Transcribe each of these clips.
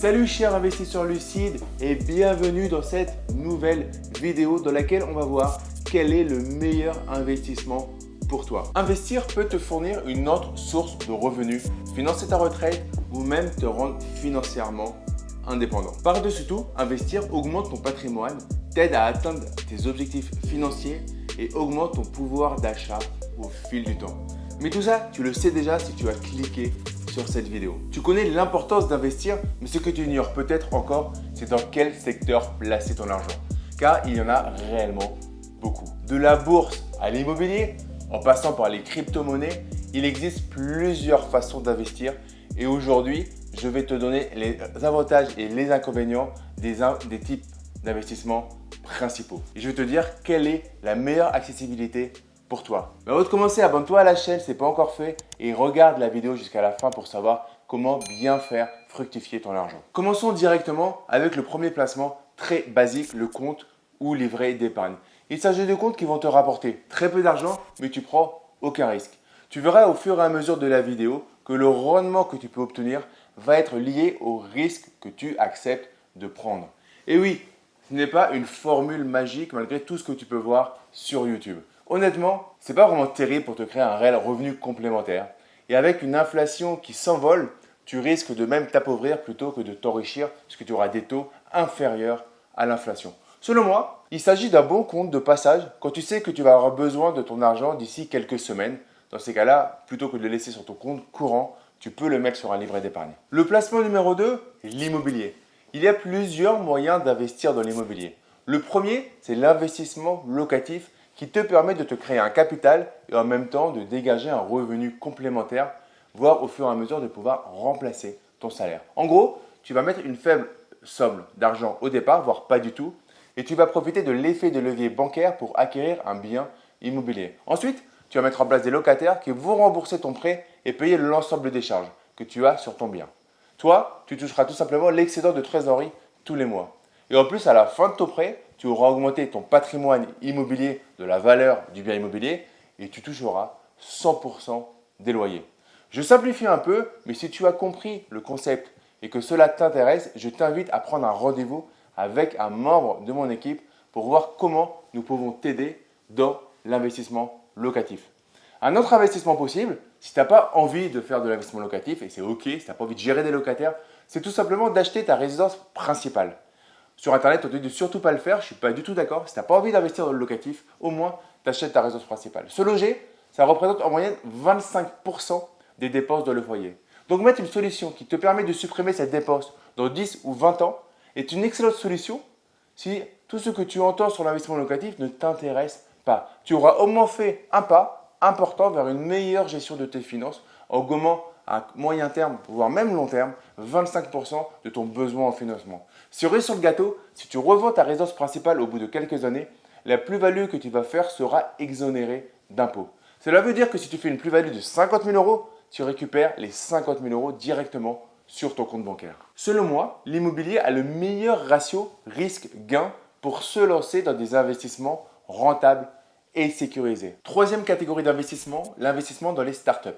Salut chers investisseurs lucides et bienvenue dans cette nouvelle vidéo dans laquelle on va voir quel est le meilleur investissement pour toi. Investir peut te fournir une autre source de revenus, financer ta retraite ou même te rendre financièrement indépendant. Par-dessus tout, investir augmente ton patrimoine, t'aide à atteindre tes objectifs financiers et augmente ton pouvoir d'achat au fil du temps. Mais tout ça, tu le sais déjà si tu as cliqué sur cette vidéo. Tu connais l'importance d'investir, mais ce que tu ignores peut-être encore, c'est dans quel secteur placer ton argent. Car il y en a réellement beaucoup. De la bourse à l'immobilier, en passant par les crypto-monnaies, il existe plusieurs façons d'investir et aujourd'hui, je vais te donner les avantages et les inconvénients des, des types d'investissements principaux. Et je vais te dire quelle est la meilleure accessibilité pour toi. Avant de commencer, abonne-toi à la chaîne si ce n'est pas encore fait et regarde la vidéo jusqu'à la fin pour savoir comment bien faire fructifier ton argent. Commençons directement avec le premier placement très basique, le compte ou livret d'épargne. Il s'agit de comptes qui vont te rapporter très peu d'argent, mais tu prends aucun risque. Tu verras au fur et à mesure de la vidéo que le rendement que tu peux obtenir va être lié au risque que tu acceptes de prendre. Et oui, ce n'est pas une formule magique malgré tout ce que tu peux voir sur YouTube. Honnêtement, c'est pas vraiment terrible pour te créer un réel revenu complémentaire. Et avec une inflation qui s'envole, tu risques de même t'appauvrir plutôt que de t'enrichir puisque tu auras des taux inférieurs à l'inflation. Selon moi, il s'agit d'un bon compte de passage quand tu sais que tu vas avoir besoin de ton argent d'ici quelques semaines. Dans ces cas-là, plutôt que de le laisser sur ton compte courant, tu peux le mettre sur un livret d'épargne. Le placement numéro 2 est l'immobilier. Il y a plusieurs moyens d'investir dans l'immobilier. Le premier, c'est l'investissement locatif qui te permet de te créer un capital et en même temps de dégager un revenu complémentaire, voire au fur et à mesure de pouvoir remplacer ton salaire. En gros, tu vas mettre une faible somme d'argent au départ, voire pas du tout, et tu vas profiter de l'effet de levier bancaire pour acquérir un bien immobilier. Ensuite, tu vas mettre en place des locataires qui vont rembourser ton prêt et payer l'ensemble des charges que tu as sur ton bien. Toi, tu toucheras tout simplement l'excédent de trésorerie tous les mois. Et en plus, à la fin de ton prêt, tu auras augmenté ton patrimoine immobilier de la valeur du bien immobilier et tu toucheras 100% des loyers. Je simplifie un peu, mais si tu as compris le concept et que cela t'intéresse, je t'invite à prendre un rendez-vous avec un membre de mon équipe pour voir comment nous pouvons t'aider dans l'investissement locatif. Un autre investissement possible, si tu n'as pas envie de faire de l'investissement locatif, et c'est OK, si tu n'as pas envie de gérer des locataires, c'est tout simplement d'acheter ta résidence principale. Sur Internet, on te dit de surtout pas le faire, je ne suis pas du tout d'accord. Si tu n'as pas envie d'investir dans le locatif, au moins, tu achètes ta résidence principale. Se loger, ça représente en moyenne 25% des dépenses dans le foyer. Donc mettre une solution qui te permet de supprimer cette dépense dans 10 ou 20 ans est une excellente solution si tout ce que tu entends sur l'investissement locatif ne t'intéresse pas. Tu auras au moins fait un pas important vers une meilleure gestion de tes finances en gommant à moyen terme, voire même long terme, 25% de ton besoin en financement. Cerise sur le gâteau, si tu revends ta résidence principale au bout de quelques années, la plus-value que tu vas faire sera exonérée d'impôts. Cela veut dire que si tu fais une plus-value de 50 000 euros, tu récupères les 50 000 euros directement sur ton compte bancaire. Selon moi, l'immobilier a le meilleur ratio risque-gain pour se lancer dans des investissements rentables et sécurisés. Troisième catégorie d'investissement, l'investissement dans les startups.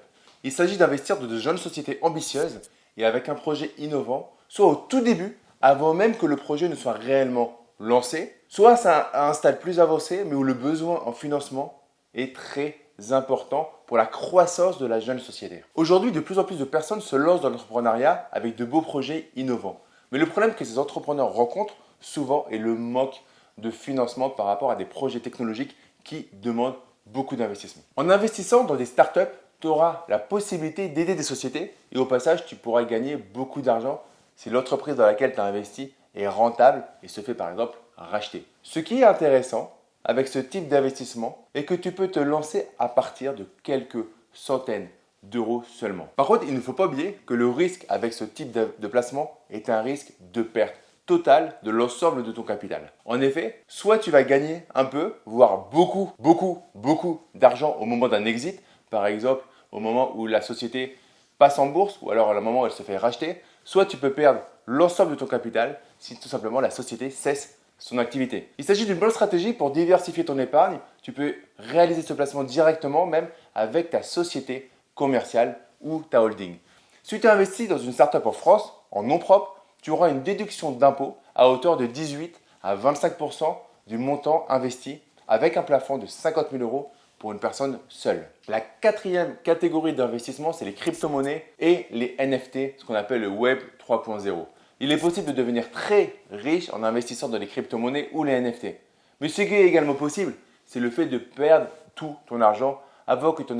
Il s'agit d'investir dans de jeunes sociétés ambitieuses et avec un projet innovant, soit au tout début, avant même que le projet ne soit réellement lancé, soit à un stade plus avancé, mais où le besoin en financement est très important pour la croissance de la jeune société. Aujourd'hui, de plus en plus de personnes se lancent dans l'entrepreneuriat avec de beaux projets innovants. Mais le problème que ces entrepreneurs rencontrent souvent est le manque de financement par rapport à des projets technologiques qui demandent beaucoup d'investissement. En investissant dans des startups, tu auras la possibilité d'aider des sociétés et au passage, tu pourras gagner beaucoup d'argent si l'entreprise dans laquelle tu as investi est rentable et se fait par exemple racheter. Ce qui est intéressant, avec ce type d'investissement est que tu peux te lancer à partir de quelques centaines d'euros seulement. Par contre, il ne faut pas oublier que le risque avec ce type de placement est un risque de perte totale de l'ensemble de ton capital. En effet, soit tu vas gagner un peu, voire beaucoup, beaucoup, beaucoup d'argent au moment d'un exit, par exemple au moment où la société passe en bourse ou alors au moment où elle se fait racheter, soit tu peux perdre l'ensemble de ton capital si tout simplement la société cesse son activité. Il s'agit d'une bonne stratégie pour diversifier ton épargne. Tu peux réaliser ce placement directement même avec ta société commerciale ou ta holding. Si tu investis dans une startup en France, en nom propre, tu auras une déduction d'impôt à hauteur de 18 à 25% du montant investi avec un plafond de 50 000 euros pour une personne seule. La quatrième catégorie d'investissement, c'est les crypto-monnaies et les NFT, ce qu'on appelle le Web 3.0. Il est possible de devenir très riche en investissant dans les crypto-monnaies ou les NFT. Mais ce qui est également possible, c'est le fait de perdre tout ton argent avant que, tu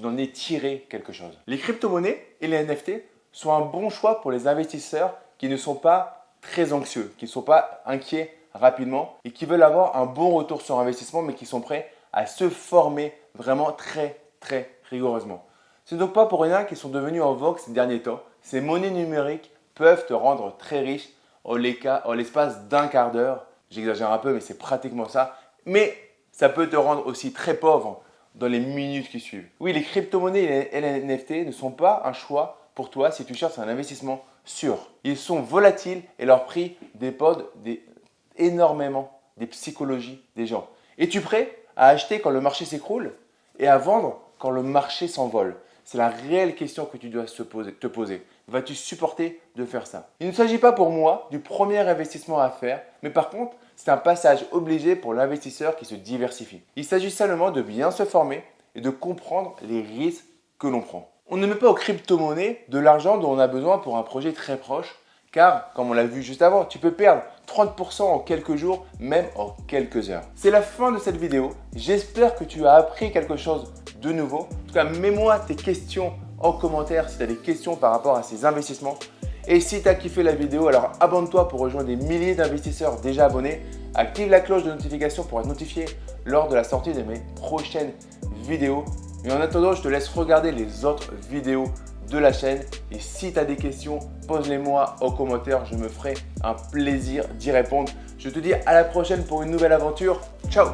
n'en aies tiré quelque chose. Les crypto-monnaies et les NFT sont un bon choix pour les investisseurs qui ne sont pas très anxieux, qui ne sont pas inquiets rapidement et qui veulent avoir un bon retour sur investissement mais qui sont prêts à se former vraiment très très rigoureusement. C'est donc pas pour rien qu'ils sont devenus en vogue ces derniers temps. Ces monnaies numériques peuvent te rendre très riche en l'espace d'un quart d'heure. J'exagère un peu mais c'est pratiquement ça. Mais ça peut te rendre aussi très pauvre dans les minutes qui suivent. Oui, les crypto-monnaies et les NFT ne sont pas un choix pour toi si tu cherches un investissement sûr. Ils sont volatiles et leur prix dépend énormément des psychologies des gens. Es-tu prêt à acheter quand le marché s'écroule et à vendre quand le marché s'envole? C'est la réelle question que tu dois te poser. Vas-tu supporter de faire ça? Il ne s'agit pas pour moi du premier investissement à faire, mais par contre, c'est un passage obligé pour l'investisseur qui se diversifie. Il s'agit seulement de bien se former et de comprendre les risques que l'on prend. On ne met pas aux crypto-monnaies de l'argent dont on a besoin pour un projet très proche, car, comme on l'a vu juste avant, tu peux perdre 30% en quelques jours, même en quelques heures. C'est la fin de cette vidéo. J'espère que tu as appris quelque chose de nouveau. En tout cas, mets-moi tes questions en commentaire si tu as des questions par rapport à ces investissements. Et si tu as kiffé la vidéo, alors abonne-toi pour rejoindre des milliers d'investisseurs déjà abonnés. Active la cloche de notification pour être notifié lors de la sortie de mes prochaines vidéos. Et en attendant, je te laisse regarder les autres vidéos de la chaîne. Et si tu as des questions, pose-les-moi en commentaire. Je me ferai un plaisir d'y répondre. Je te dis à la prochaine pour une nouvelle aventure. Ciao